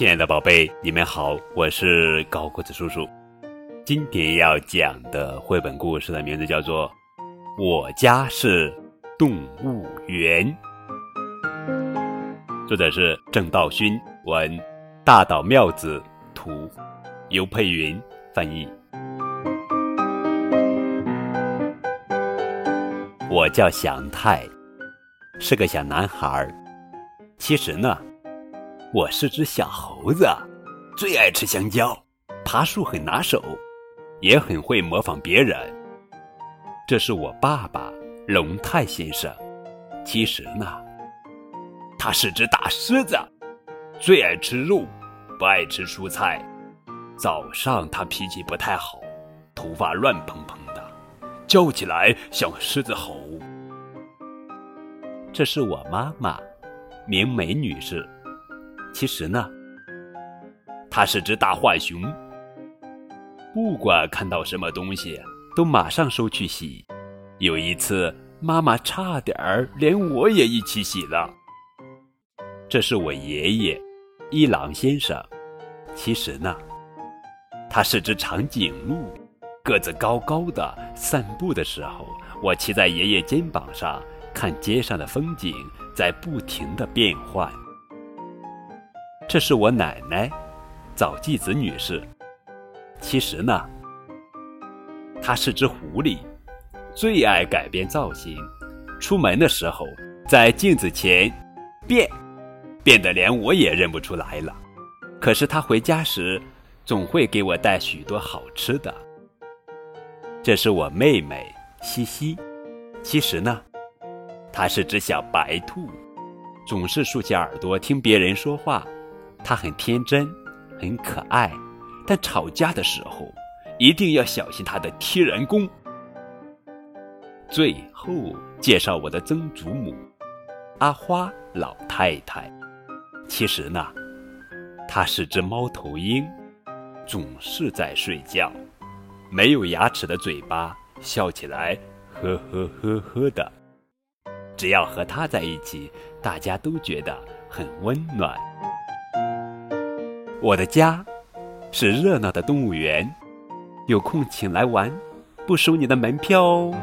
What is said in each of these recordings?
亲爱的宝贝，你们好，我是高个子叔叔。今天要讲的绘本故事的名字叫做《我家是动物园》，作者是郑道勋，文大岛妙子，图尤佩云翻译。我叫祥太，是个小男孩儿。其实呢。我是只小猴子，最爱吃香蕉，爬树很拿手，也很会模仿别人。这是我爸爸龙太先生。其实呢，他是只大狮子，最爱吃肉，不爱吃蔬菜。早上他脾气不太好，头发乱蓬蓬的，叫起来像狮子吼。这是我妈妈，明美女士。其实呢，它是只大浣熊。不管看到什么东西，都马上收去洗。有一次，妈妈差点儿连我也一起洗了。这是我爷爷，一郎先生。其实呢，他是只长颈鹿，个子高高的。散步的时候，我骑在爷爷肩膀上，看街上的风景在不停的变换。这是我奶奶，早纪子女士。其实呢，她是只狐狸，最爱改变造型。出门的时候，在镜子前变，变得连我也认不出来了。可是她回家时，总会给我带许多好吃的。这是我妹妹西西。其实呢，她是只小白兔，总是竖起耳朵听别人说话。他很天真，很可爱，但吵架的时候一定要小心他的踢人功。最后介绍我的曾祖母阿花老太太。其实呢，她是只猫头鹰，总是在睡觉，没有牙齿的嘴巴，笑起来呵呵呵呵的。只要和它在一起，大家都觉得很温暖。我的家是热闹的动物园，有空请来玩，不收你的门票哦。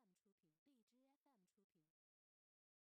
荔枝 FM 出。